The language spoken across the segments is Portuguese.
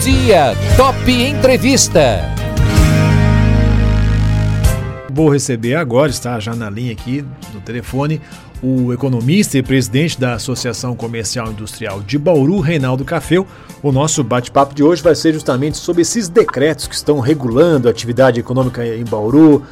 dia, Top Entrevista. Vou receber agora, está já na linha aqui no telefone, o economista e presidente da Associação Comercial Industrial de Bauru, Reinaldo Cafeu. O nosso bate-papo de hoje vai ser justamente sobre esses decretos que estão regulando a atividade econômica em Bauru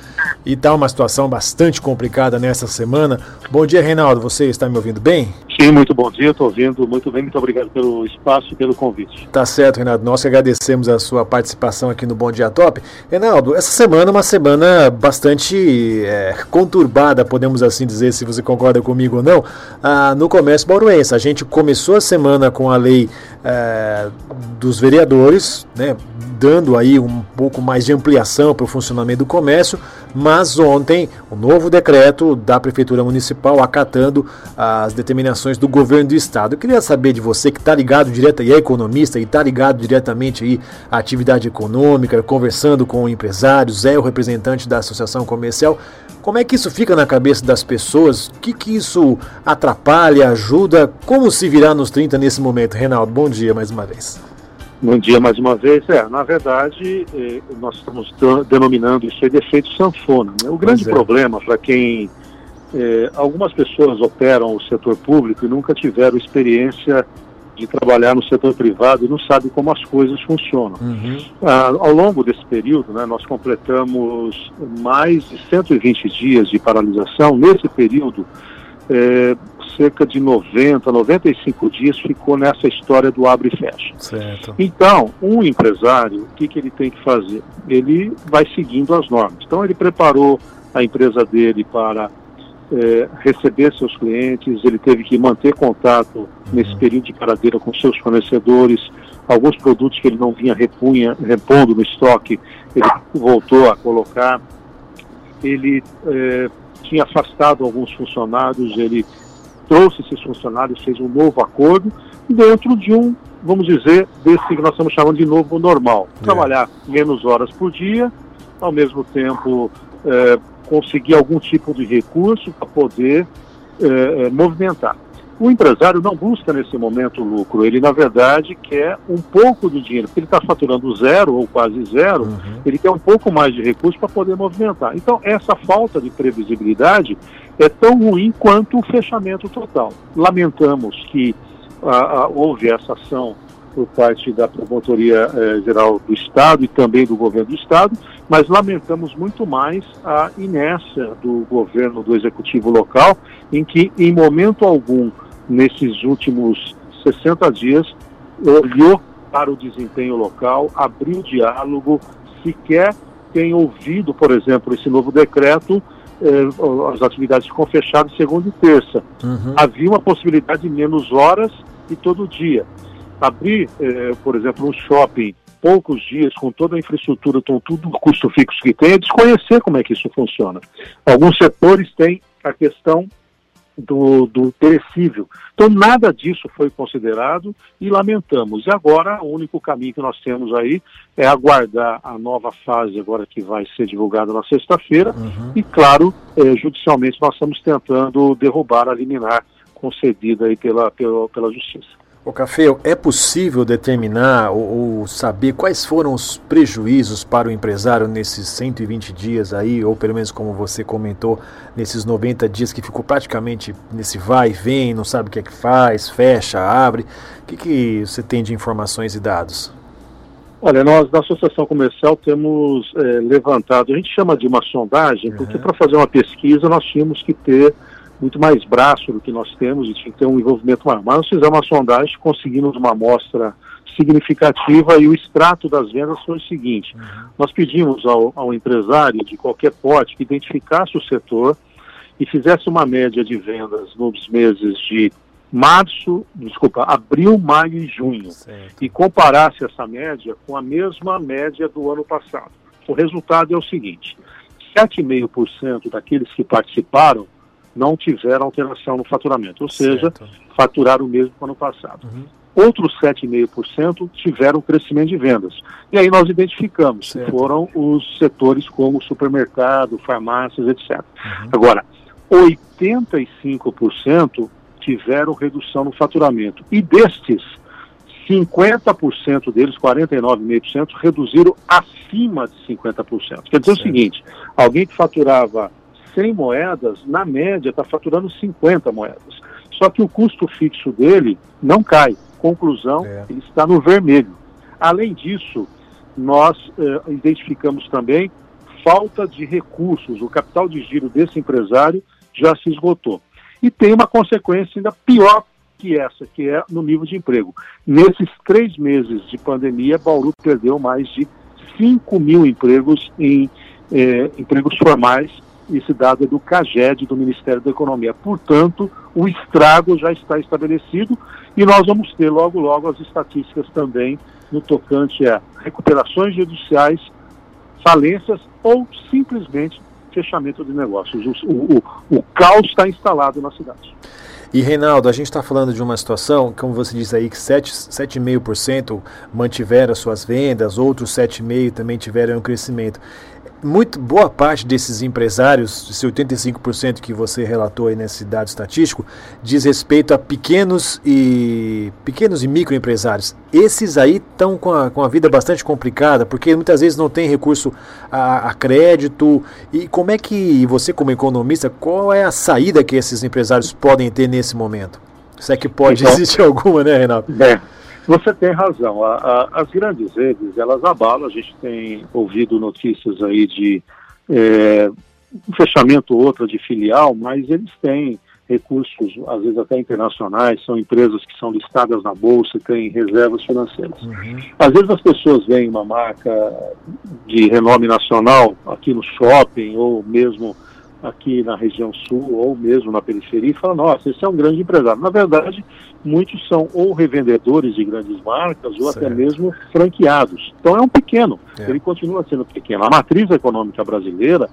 e está uma situação bastante complicada nessa semana. Bom dia, Reinaldo. Você está me ouvindo bem? Sim, muito bom dia. Estou ouvindo muito bem. Muito obrigado pelo espaço e pelo convite. Tá certo, Reinaldo. Nós que agradecemos a sua participação aqui no Bom Dia Top. Reinaldo, essa semana é uma semana bastante é, conturbada, podemos assim dizer, se você concorda comigo ou não, ah, no comércio bauruense. A gente começou a semana com a lei é, dos vereadores, né, dando aí um pouco mais de ampliação para o funcionamento do comércio, mas ontem o novo decreto da Prefeitura Municipal acatando as determinações do governo do estado. Eu queria saber de você que está ligado direto e é economista e está ligado diretamente aí à atividade econômica, conversando com empresários, é o representante da Associação Comercial. Como é que isso fica na cabeça das pessoas? O que, que isso atrapalha, ajuda? Como se virar nos 30 nesse momento? Reinaldo, bom dia mais uma vez. Bom dia mais uma vez. É, na verdade, eh, nós estamos denominando isso de efeito sanfona. Né? O grande é. problema para quem. Eh, algumas pessoas operam o setor público e nunca tiveram experiência de trabalhar no setor privado e não sabem como as coisas funcionam. Uhum. Ah, ao longo desse período, né, nós completamos mais de 120 dias de paralisação. Nesse período, eh, cerca de 90, 95 dias ficou nessa história do abre e fecha. Certo. Então, um empresário, o que, que ele tem que fazer? Ele vai seguindo as normas. Então, ele preparou a empresa dele para é, receber seus clientes, ele teve que manter contato nesse uhum. período de paradeira com seus fornecedores, alguns produtos que ele não vinha repunha, repondo no estoque, ele voltou a colocar, ele é, tinha afastado alguns funcionários, ele trouxe esses funcionários, fez um novo acordo, dentro de um, vamos dizer, desse que nós estamos chamando de novo normal. É. Trabalhar menos horas por dia, ao mesmo tempo é, conseguir algum tipo de recurso para poder é, movimentar. O empresário não busca nesse momento lucro, ele na verdade quer um pouco do dinheiro, porque ele está faturando zero ou quase zero, uhum. ele quer um pouco mais de recurso para poder movimentar. Então, essa falta de previsibilidade é tão ruim quanto o fechamento total. Lamentamos que ah, ah, houve essa ação por parte da Promotoria eh, Geral do Estado e também do governo do Estado, mas lamentamos muito mais a inércia do governo do Executivo local, em que, em momento algum, nesses últimos 60 dias, olhou para o desempenho local, abriu diálogo, sequer tem ouvido, por exemplo, esse novo decreto, eh, as atividades ficam fechadas segunda e terça. Uhum. Havia uma possibilidade de menos horas e todo dia. Abrir, eh, por exemplo, um shopping poucos dias, com toda a infraestrutura, com tudo o custo fixo que tem, é desconhecer como é que isso funciona. Alguns setores têm a questão do, do perecível. Então, nada disso foi considerado e lamentamos. E agora, o único caminho que nós temos aí é aguardar a nova fase, agora que vai ser divulgada na sexta-feira, uhum. e, claro, é, judicialmente nós estamos tentando derrubar a liminar concedida aí pela, pela, pela Justiça. O Café, é possível determinar ou, ou, saber quais foram os prejuízos para o empresário nesses 120 dias aí, ou pelo menos como você comentou, nesses 90 dias que ficou praticamente nesse vai e vem, não sabe o que é que faz, fecha, abre. O que, que você tem de informações e dados? Olha, nós da Associação Comercial temos é, levantado, a gente chama de uma sondagem, uhum. porque para fazer uma pesquisa nós tínhamos que ter muito mais braço do que nós temos e tinha que ter um envolvimento maior. Mas nós fizemos uma sondagem, conseguimos uma amostra significativa e o extrato das vendas foi o seguinte: uhum. nós pedimos ao, ao empresário de qualquer porte que identificasse o setor e fizesse uma média de vendas nos meses de março, desculpa, abril, maio e junho certo. e comparasse essa média com a mesma média do ano passado. O resultado é o seguinte: 7,5% daqueles que participaram não tiveram alteração no faturamento, ou seja, certo. faturaram o mesmo que ano passado. Uhum. Outros 7,5% tiveram crescimento de vendas. E aí nós identificamos certo. que foram os setores como supermercado, farmácias, etc. Uhum. Agora, 85% tiveram redução no faturamento. E destes, 50% deles, 49,5%, reduziram acima de 50%. Quer dizer certo. o seguinte: alguém que faturava 100 moedas, na média, está faturando 50 moedas. Só que o custo fixo dele não cai. Conclusão, é. ele está no vermelho. Além disso, nós eh, identificamos também falta de recursos. O capital de giro desse empresário já se esgotou. E tem uma consequência ainda pior que essa, que é no nível de emprego. Nesses três meses de pandemia, Bauru perdeu mais de 5 mil empregos em eh, empregos formais, esse dado é do CAGED, do Ministério da Economia. Portanto, o estrago já está estabelecido e nós vamos ter logo, logo as estatísticas também no tocante a recuperações judiciais, falências ou simplesmente fechamento de negócios. O, o, o, caos está instalado na cidade. E Reinaldo, a gente está falando de uma situação, como você diz aí, que 7,5% mantiveram suas vendas, outros 7,5% também tiveram um crescimento muito boa parte desses empresários, esse 85% que você relatou aí nesse dado estatístico, diz respeito a pequenos e pequenos e microempresários. Esses aí estão com a, com a vida bastante complicada, porque muitas vezes não tem recurso a, a crédito. E como é que você, como economista, qual é a saída que esses empresários podem ter nesse momento? Se é que pode então, existir alguma, né, Renato? É. Você tem razão. A, a, as grandes redes, elas abalam. A gente tem ouvido notícias aí de é, um fechamento ou outra de filial, mas eles têm recursos, às vezes até internacionais, são empresas que são listadas na bolsa e têm reservas financeiras. Uhum. Às vezes as pessoas veem uma marca de renome nacional aqui no shopping ou mesmo aqui na região sul ou mesmo na periferia e fala, nossa, esse é um grande empresário. Na verdade, muitos são ou revendedores de grandes marcas ou certo. até mesmo franqueados. Então é um pequeno, é. ele continua sendo pequeno. A matriz econômica brasileira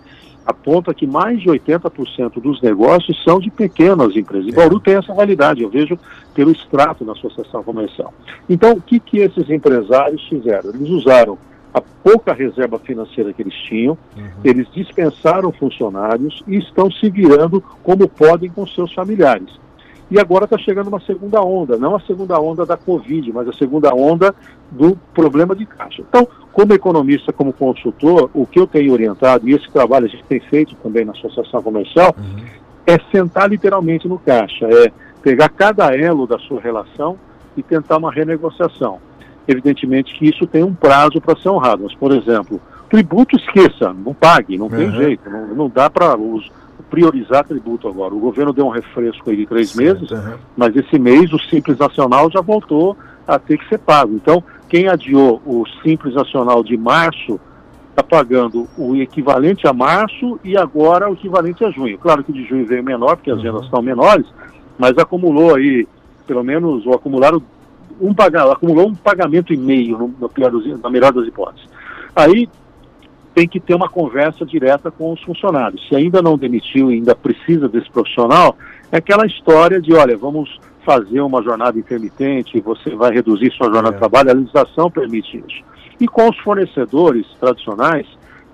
aponta que mais de 80% dos negócios são de pequenas empresas. E é. Bauru tem essa realidade, eu vejo pelo extrato na associação comercial. Então, o que, que esses empresários fizeram? Eles usaram a pouca reserva financeira que eles tinham, uhum. eles dispensaram funcionários e estão se virando como podem com seus familiares. E agora está chegando uma segunda onda, não a segunda onda da Covid, mas a segunda onda do problema de caixa. Então, como economista, como consultor, o que eu tenho orientado, e esse trabalho a gente tem feito também na Associação Comercial, uhum. é sentar literalmente no caixa, é pegar cada elo da sua relação e tentar uma renegociação evidentemente que isso tem um prazo para ser honrado. Mas, por exemplo, tributo esqueça, não pague, não uhum. tem jeito, não, não dá para priorizar tributo agora. O governo deu um refresco aí de três certo, meses, uhum. mas esse mês o Simples Nacional já voltou a ter que ser pago. Então, quem adiou o Simples Nacional de março está pagando o equivalente a março e agora o equivalente a junho. Claro que de junho veio menor, porque as uhum. vendas estão menores, mas acumulou aí, pelo menos, ou acumularam um pagar, acumulou um pagamento e meio, no, pior dos, na melhor das hipóteses. Aí tem que ter uma conversa direta com os funcionários. Se ainda não demitiu e ainda precisa desse profissional, é aquela história de, olha, vamos fazer uma jornada intermitente, você vai reduzir sua jornada é. de trabalho, a legislação permite isso. E com os fornecedores tradicionais,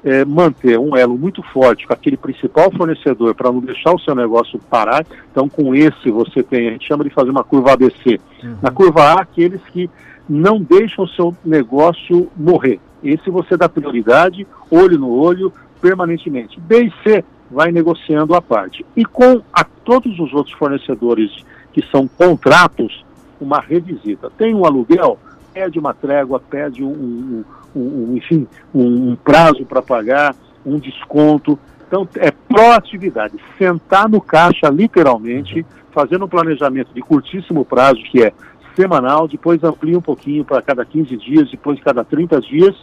é, manter um elo muito forte com aquele principal fornecedor para não deixar o seu negócio parar. Então, com esse você tem, a gente chama de fazer uma curva ABC. Uhum. Na curva A, aqueles que não deixam o seu negócio morrer. Esse você dá prioridade, olho no olho, permanentemente. B e C vai negociando a parte. E com a, todos os outros fornecedores que são contratos, uma revisita. Tem um aluguel, pede uma trégua, pede um, um um, enfim, um, um prazo para pagar, um desconto. Então, é proatividade, sentar no caixa, literalmente, fazendo um planejamento de curtíssimo prazo, que é semanal, depois amplia um pouquinho para cada 15 dias, depois cada 30 dias,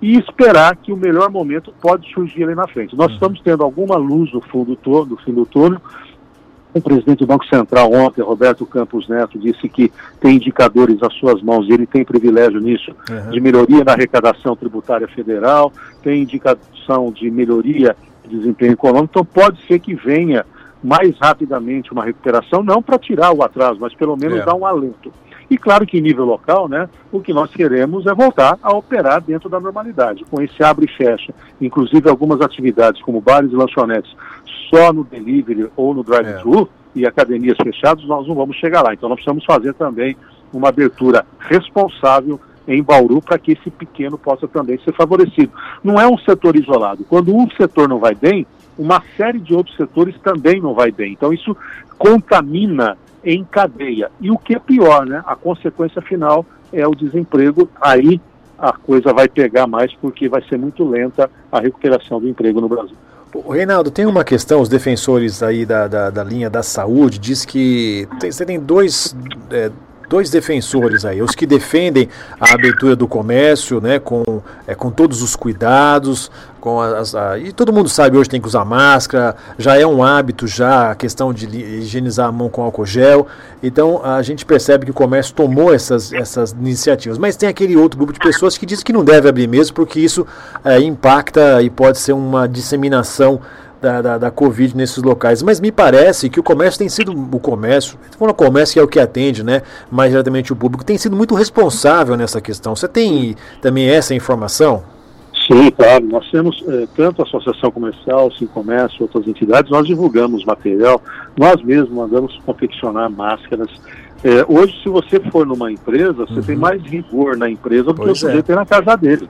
e esperar que o melhor momento pode surgir ali na frente. Nós uhum. estamos tendo alguma luz no fundo do, fim do túnel, o presidente do Banco Central ontem, Roberto Campos Neto, disse que tem indicadores nas suas mãos e ele tem privilégio nisso uhum. de melhoria na arrecadação tributária federal, tem indicação de melhoria de desempenho econômico, então pode ser que venha mais rapidamente uma recuperação, não para tirar o atraso, mas pelo menos é. dar um alento. E claro que em nível local, né, o que nós queremos é voltar a operar dentro da normalidade, com esse abre e fecha. Inclusive algumas atividades como bares e lanchonetes só no delivery ou no drive-thru é. e academias fechadas, nós não vamos chegar lá. Então nós precisamos fazer também uma abertura responsável em Bauru para que esse pequeno possa também ser favorecido. Não é um setor isolado. Quando um setor não vai bem, uma série de outros setores também não vai bem. Então isso contamina em cadeia. E o que é pior, né? A consequência final é o desemprego. Aí a coisa vai pegar mais porque vai ser muito lenta a recuperação do emprego no Brasil. Reinaldo, tem uma questão, os defensores aí da, da, da linha da saúde diz que tem, você tem dois, é, dois defensores aí, os que defendem a abertura do comércio, né, com, é, com todos os cuidados, com as, a, e todo mundo sabe hoje tem que usar máscara, já é um hábito já a questão de higienizar a mão com álcool gel, então a gente percebe que o comércio tomou essas, essas iniciativas, mas tem aquele outro grupo de pessoas que diz que não deve abrir mesmo porque isso é, impacta e pode ser uma disseminação da, da, da, Covid nesses locais. Mas me parece que o comércio tem sido, o comércio, falando comércio que é o que atende, né, mais diretamente o público, tem sido muito responsável nessa questão. Você tem também essa informação? Sim, claro. Nós temos eh, tanto a Associação Comercial, Sim Comércio, outras entidades, nós divulgamos material, nós mesmos mandamos confeccionar máscaras. Eh, hoje, se você for numa empresa, você uhum. tem mais rigor na empresa do que o sujeito é. tem na casa dele.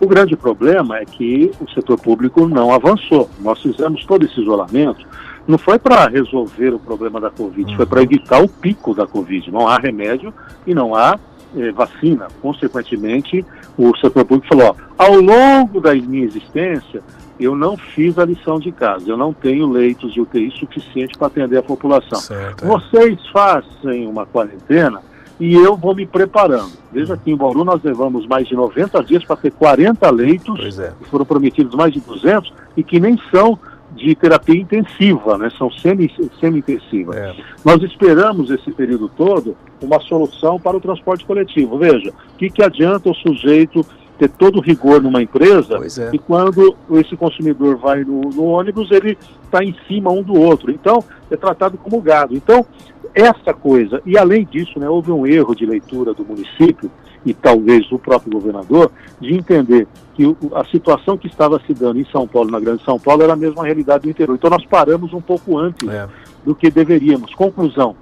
O grande problema é que o setor público não avançou. Nós fizemos todo esse isolamento, não foi para resolver o problema da Covid, uhum. foi para evitar o pico da Covid. Não há remédio e não há eh, vacina. Consequentemente, o setor público falou: ó, ao longo da minha existência, eu não fiz a lição de casa, eu não tenho leitos de UTI suficiente para atender a população. Certo, é. Vocês fazem uma quarentena e eu vou me preparando. Veja que em Bauru nós levamos mais de 90 dias para ter 40 leitos, é. que foram prometidos mais de 200 e que nem são de terapia intensiva, né? são semi-intensivas. é. Nós esperamos esse período todo uma solução para o transporte coletivo. Veja, o que, que adianta o sujeito ter todo o rigor numa empresa é. e quando esse consumidor vai no, no ônibus, ele está em cima um do outro. Então, é tratado como gado. Então, essa coisa, e além disso, né, houve um erro de leitura do município e talvez do próprio governador, de entender que a situação que estava se dando em São Paulo, na Grande São Paulo, era a mesma realidade do interior. Então nós paramos um pouco antes é. do que deveríamos. Conclusão,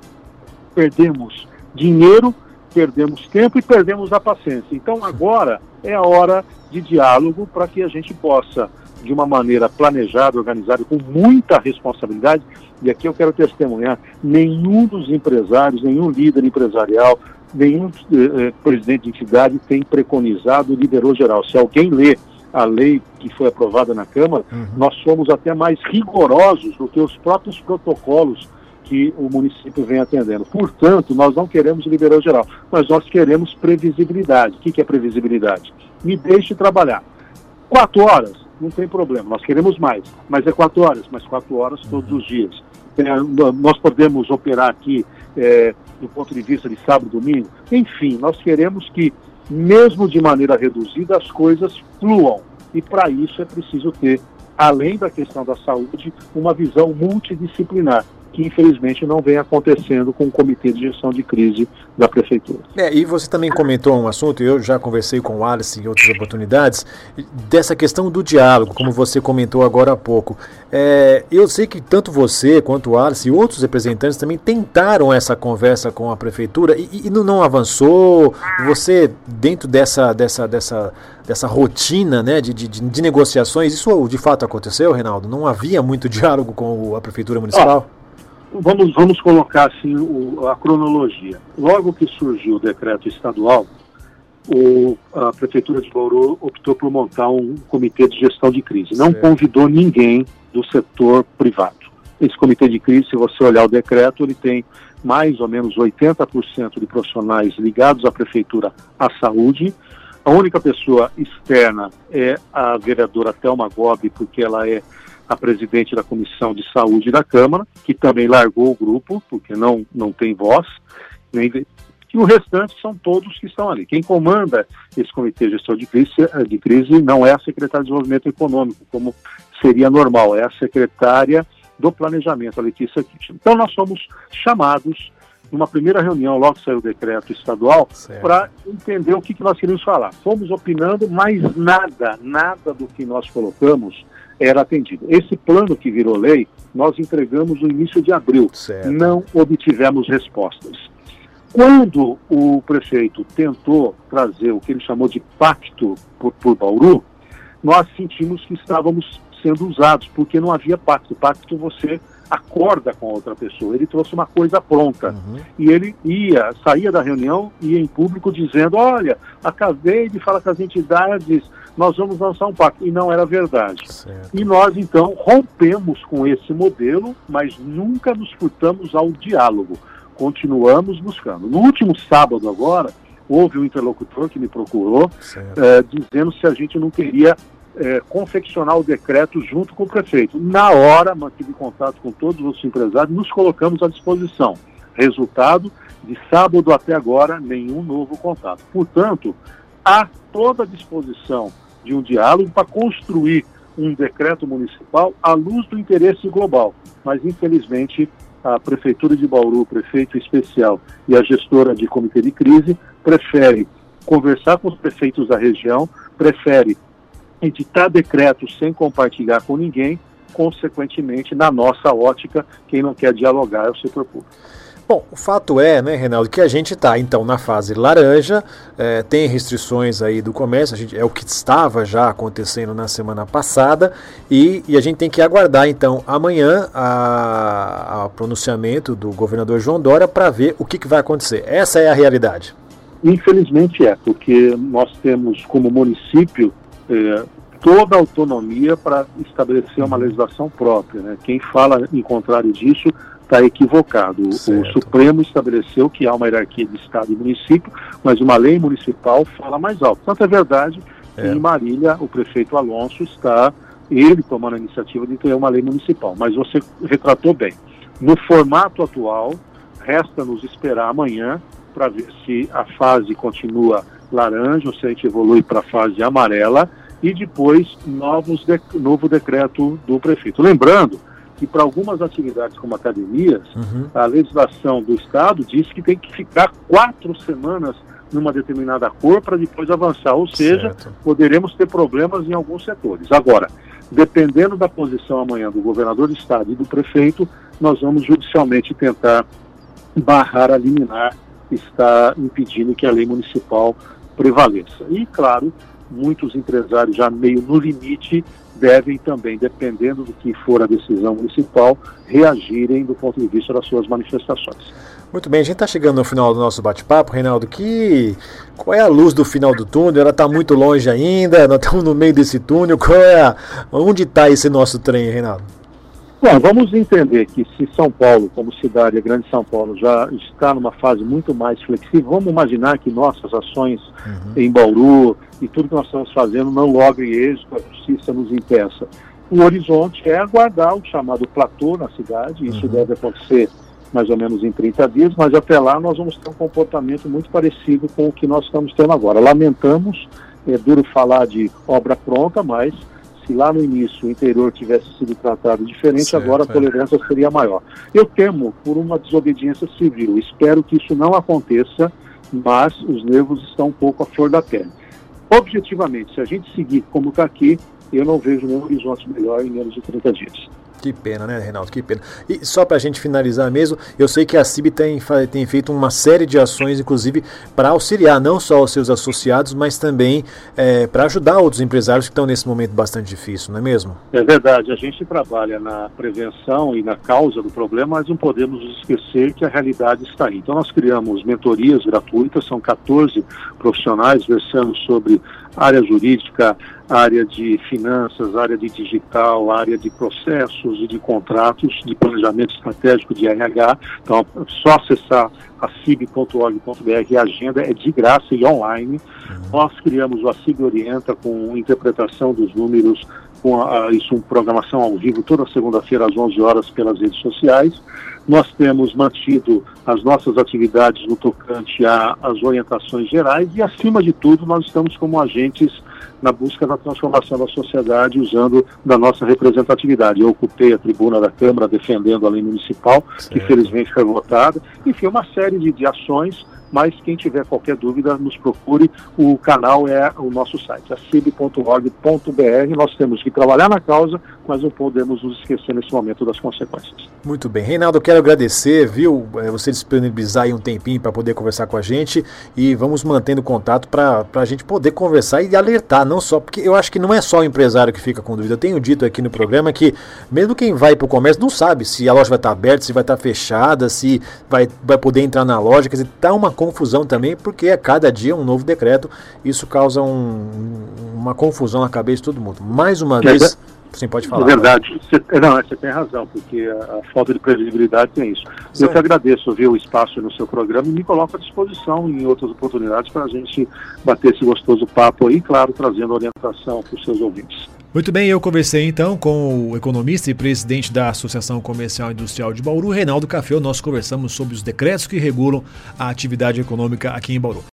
perdemos dinheiro, perdemos tempo e perdemos a paciência. Então agora é a hora de diálogo para que a gente possa de uma maneira planejada, organizada, com muita responsabilidade. E aqui eu quero testemunhar: nenhum dos empresários, nenhum líder empresarial, nenhum eh, eh presidente de entidade tem preconizado o liderou geral. Se alguém lê a lei que foi aprovada na Câmara, uhum. nós somos até mais rigorosos do que os próprios protocolos que o município vem atendendo. Portanto, nós não queremos liberal geral, mas nós queremos previsibilidade. O que é previsibilidade? Me deixe trabalhar. Quatro horas, não tem problema, nós queremos mais, mas é quatro horas, mas quatro horas todos os dias. É, nós podemos operar aqui é, do ponto de vista de sábado e domingo, enfim, nós queremos que, mesmo de maneira reduzida, as coisas fluam. E para isso é preciso ter, além da questão da saúde, uma visão multidisciplinar que infelizmente não vem acontecendo com o Comitê de Gestão de Crise da Prefeitura. É, e você também comentou um assunto, eu já conversei com o Alice em outras oportunidades, dessa questão do diálogo, como você comentou agora há pouco. É, eu sei que tanto você quanto o Alice e outros representantes também tentaram essa conversa com a Prefeitura e, e não avançou. Você, dentro dessa, dessa, dessa, dessa rotina né, de, de, de negociações, isso de fato aconteceu, Reinaldo? Não havia muito diálogo com a Prefeitura Municipal? Vamos, vamos colocar assim o, a cronologia. Logo que surgiu o decreto estadual, o, a Prefeitura de Bauru optou por montar um comitê de gestão de crise. Não certo. convidou ninguém do setor privado. Esse comitê de crise, se você olhar o decreto, ele tem mais ou menos 80% de profissionais ligados à Prefeitura à saúde. A única pessoa externa é a vereadora Thelma Gobi, porque ela é a presidente da Comissão de Saúde da Câmara, que também largou o grupo, porque não, não tem voz, nem, e o restante são todos que estão ali. Quem comanda esse comitê de gestão de crise, eh, de crise não é a secretária de Desenvolvimento Econômico, como seria normal, é a secretária do Planejamento, a Letícia Kitchen. Então nós somos chamados numa primeira reunião, logo saiu o decreto estadual, para entender o que, que nós queríamos falar. Fomos opinando, mas nada, nada do que nós colocamos era atendido. Esse plano que virou lei, nós entregamos no início de abril. Certo. Não obtivemos respostas. Quando o prefeito tentou trazer o que ele chamou de pacto por, por Bauru, nós sentimos que estávamos sendo usados, porque não havia pacto. Pacto você acorda com a outra pessoa. Ele trouxe uma coisa pronta. Uhum. E ele ia, saía da reunião, ia em público dizendo, olha, acabei de falar com as entidades, nós vamos lançar um pacto. E não era verdade. Certo. E nós, então, rompemos com esse modelo, mas nunca nos furtamos ao diálogo. Continuamos buscando. No último sábado agora, houve um interlocutor que me procurou, eh, dizendo se a gente não queria é, confeccionar o decreto junto com o prefeito. Na hora, mantive contato com todos os empresários, nos colocamos à disposição. Resultado, de sábado até agora, nenhum novo contato. Portanto, há toda a disposição de um diálogo para construir um decreto municipal à luz do interesse global. Mas, infelizmente, a Prefeitura de Bauru, o prefeito especial e a gestora de comitê de crise prefere conversar com os prefeitos da região, prefere editar decretos sem compartilhar com ninguém, consequentemente, na nossa ótica, quem não quer dialogar é o setor público. Bom, o fato é, né, Reinaldo, que a gente está então na fase laranja, é, tem restrições aí do comércio, a gente, é o que estava já acontecendo na semana passada, e, e a gente tem que aguardar então amanhã a pronunciamento do governador João Dória para ver o que, que vai acontecer. Essa é a realidade. Infelizmente é, porque nós temos como município é, toda a autonomia para estabelecer uma legislação própria. Né? Quem fala em contrário disso está equivocado. Certo. O Supremo estabeleceu que há uma hierarquia de Estado e município, mas uma lei municipal fala mais alto. Tanto é verdade que é. em Marília o prefeito Alonso está, ele tomando a iniciativa de ter uma lei municipal. Mas você retratou bem. No formato atual, resta nos esperar amanhã para ver se a fase continua laranja, ou se a gente evolui para a fase amarela, e depois novos de, novo decreto do prefeito. Lembrando que para algumas atividades como academias, uhum. a legislação do Estado diz que tem que ficar quatro semanas numa determinada cor para depois avançar, ou seja, certo. poderemos ter problemas em alguns setores. Agora, dependendo da posição amanhã do governador do Estado e do prefeito, nós vamos judicialmente tentar barrar a liminar que está impedindo que a lei municipal prevaleça. E, claro, muitos empresários já meio no limite devem também, dependendo do que for a decisão municipal, reagirem do ponto de vista das suas manifestações. Muito bem, a gente está chegando no final do nosso bate-papo, Reinaldo. Que qual é a luz do final do túnel? Ela está muito longe ainda. Nós estamos no meio desse túnel. Qual é a... onde está esse nosso trem, Reinaldo? Bom, vamos entender que se São Paulo, como cidade, a Grande São Paulo, já está numa fase muito mais flexível, vamos imaginar que nossas ações uhum. em Bauru e tudo que nós estamos fazendo não logre êxito, a justiça nos impeça. O horizonte é aguardar o chamado platô na cidade, isso uhum. deve acontecer mais ou menos em 30 dias, mas até lá nós vamos ter um comportamento muito parecido com o que nós estamos tendo agora. Lamentamos, é duro falar de obra pronta, mas se lá no início o interior tivesse sido tratado diferente, certo, agora a é. tolerância é. seria maior. Eu temo por uma desobediência civil. Espero que isso não aconteça, mas os nervos estão um pouco à flor da pele. Objetivamente, se a gente seguir como está aqui, eu não vejo nenhum horizonte melhor em menos de 30 dias. Que pena, né, Reinaldo? Que pena. E só para a gente finalizar mesmo, eu sei que a CIB tem, tem feito uma série de ações, inclusive, para auxiliar não só os seus associados, mas também é, para ajudar outros empresários que estão nesse momento bastante difícil, não é mesmo? É verdade. A gente trabalha na prevenção e na causa do problema, mas não podemos esquecer que a realidade está aí. Então, nós criamos mentorias gratuitas, são 14 profissionais versando sobre área jurídica, área de finanças, área de digital, área de processos e de contratos, de planejamento estratégico de RH. Então, só acessar a cib.org.br, a agenda é de graça e online. Uhum. Nós criamos o ACIB Orienta com interpretação dos números, com a, isso, uma programação ao vivo toda segunda-feira às 11 horas pelas redes sociais. Nós temos mantido as nossas atividades no tocante às orientações gerais e, acima de tudo, nós estamos como agentes na busca da transformação da sociedade usando da nossa representatividade. Eu ocupei a tribuna da Câmara defendendo a lei municipal, certo. que felizmente foi votada. Enfim, uma série de, de ações mas quem tiver qualquer dúvida, nos procure. O canal é o nosso site, acib.org.br. Nós temos que trabalhar na causa, mas não podemos nos esquecer nesse momento das consequências. Muito bem. Reinaldo, quero agradecer, viu, é, você disponibilizar aí um tempinho para poder conversar com a gente e vamos mantendo contato para a gente poder conversar e alertar, não só, porque eu acho que não é só o empresário que fica com dúvida. Eu tenho dito aqui no programa que mesmo quem vai para o comércio não sabe se a loja vai estar aberta, se vai estar fechada, se vai, vai poder entrar na loja, quer dizer, está uma confusão também, porque a cada dia um novo decreto, isso causa um, uma confusão na cabeça de todo mundo. Mais uma vez. Sim, pode falar. É verdade. Você, é, não, você tem razão, porque a, a falta de previsibilidade tem isso. Sim. Eu que agradeço viu, o espaço no seu programa e me coloco à disposição em outras oportunidades para a gente bater esse gostoso papo aí, claro, trazendo orientação para os seus ouvintes. Muito bem, eu conversei então com o economista e presidente da Associação Comercial e Industrial de Bauru, Reinaldo Café. Nós conversamos sobre os decretos que regulam a atividade econômica aqui em Bauru.